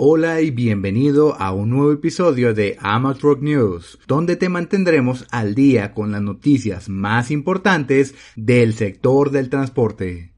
Hola y bienvenido a un nuevo episodio de Amateur News, donde te mantendremos al día con las noticias más importantes del sector del transporte.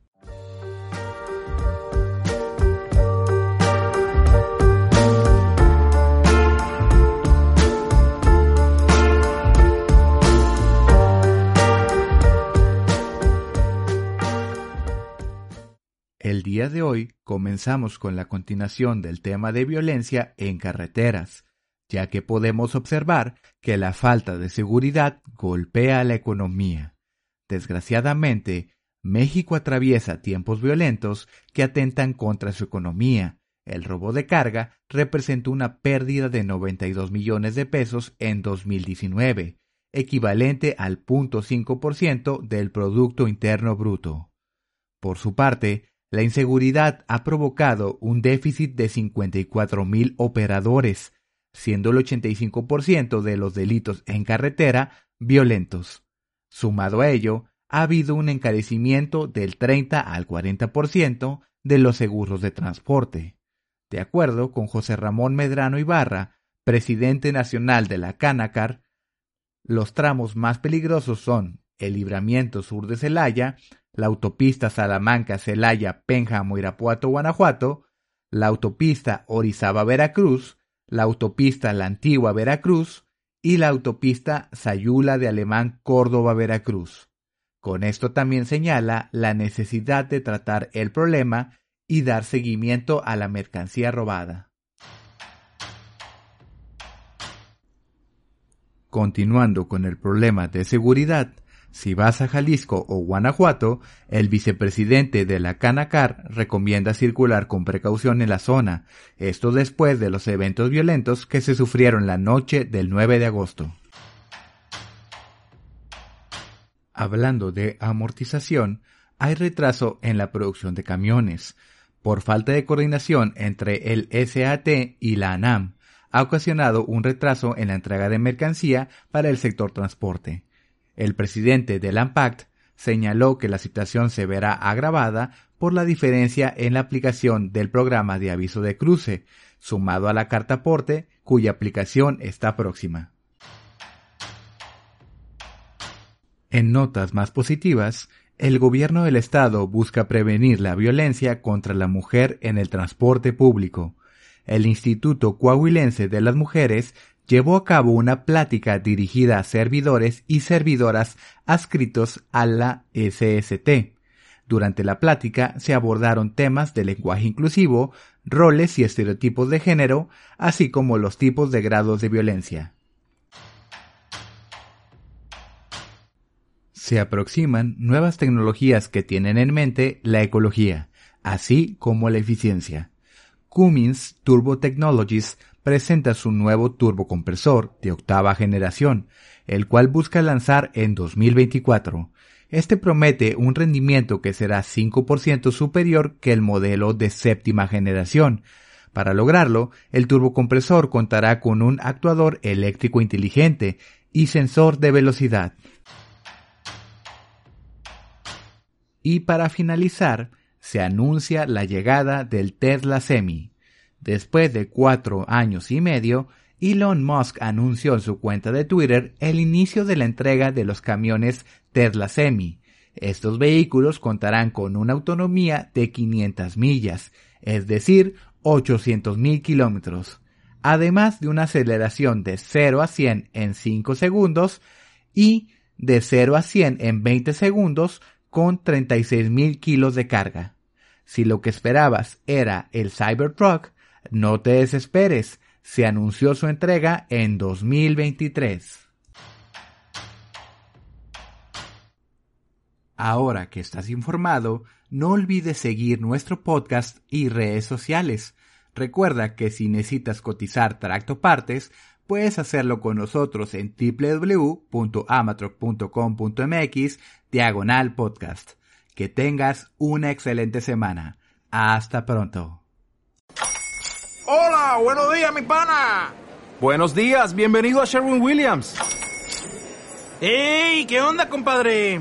El día de hoy comenzamos con la continuación del tema de violencia en carreteras, ya que podemos observar que la falta de seguridad golpea la economía. Desgraciadamente, México atraviesa tiempos violentos que atentan contra su economía. El robo de carga representó una pérdida de 92 millones de pesos en 2019, equivalente al 0.5% del Producto Interno Bruto. Por su parte, la inseguridad ha provocado un déficit de 54 mil operadores, siendo el 85% de los delitos en carretera violentos. Sumado a ello, ha habido un encarecimiento del 30 al 40% de los seguros de transporte. De acuerdo con José Ramón Medrano Ibarra, presidente nacional de la Canacar, los tramos más peligrosos son el libramiento sur de Celaya, la autopista Salamanca-Celaya, Pénjamo, Irapuato, Guanajuato, la autopista Orizaba-Veracruz, la autopista La Antigua Veracruz y la autopista Sayula de Alemán Córdoba-Veracruz. Con esto también señala la necesidad de tratar el problema y dar seguimiento a la mercancía robada. Continuando con el problema de seguridad, si vas a Jalisco o Guanajuato, el vicepresidente de la Canacar recomienda circular con precaución en la zona, esto después de los eventos violentos que se sufrieron la noche del 9 de agosto. Hablando de amortización, hay retraso en la producción de camiones. Por falta de coordinación entre el SAT y la ANAM, ha ocasionado un retraso en la entrega de mercancía para el sector transporte. El presidente del AMPACT señaló que la situación se verá agravada por la diferencia en la aplicación del programa de aviso de cruce, sumado a la carta aporte, cuya aplicación está próxima. En notas más positivas, el gobierno del estado busca prevenir la violencia contra la mujer en el transporte público. El Instituto Coahuilense de las Mujeres llevó a cabo una plática dirigida a servidores y servidoras adscritos a la SST. Durante la plática se abordaron temas de lenguaje inclusivo, roles y estereotipos de género, así como los tipos de grados de violencia. Se aproximan nuevas tecnologías que tienen en mente la ecología, así como la eficiencia. Cummins Turbo Technologies presenta su nuevo turbocompresor de octava generación, el cual busca lanzar en 2024. Este promete un rendimiento que será 5% superior que el modelo de séptima generación. Para lograrlo, el turbocompresor contará con un actuador eléctrico inteligente y sensor de velocidad. Y para finalizar, se anuncia la llegada del Tesla Semi. Después de cuatro años y medio, Elon Musk anunció en su cuenta de Twitter el inicio de la entrega de los camiones Tesla Semi. Estos vehículos contarán con una autonomía de 500 millas, es decir, 800 mil kilómetros, además de una aceleración de 0 a 100 en 5 segundos y de 0 a 100 en 20 segundos con 36 mil kilos de carga. Si lo que esperabas era el Cybertruck, no te desesperes, se anunció su entrega en 2023. Ahora que estás informado, no olvides seguir nuestro podcast y redes sociales. Recuerda que si necesitas cotizar tractopartes, puedes hacerlo con nosotros en www.amatroc.com.mx diagonal podcast. Que tengas una excelente semana. Hasta pronto. Hola, buenos días, mi pana. Buenos días, bienvenido a Sherwin Williams. ¡Ey! ¿Qué onda, compadre?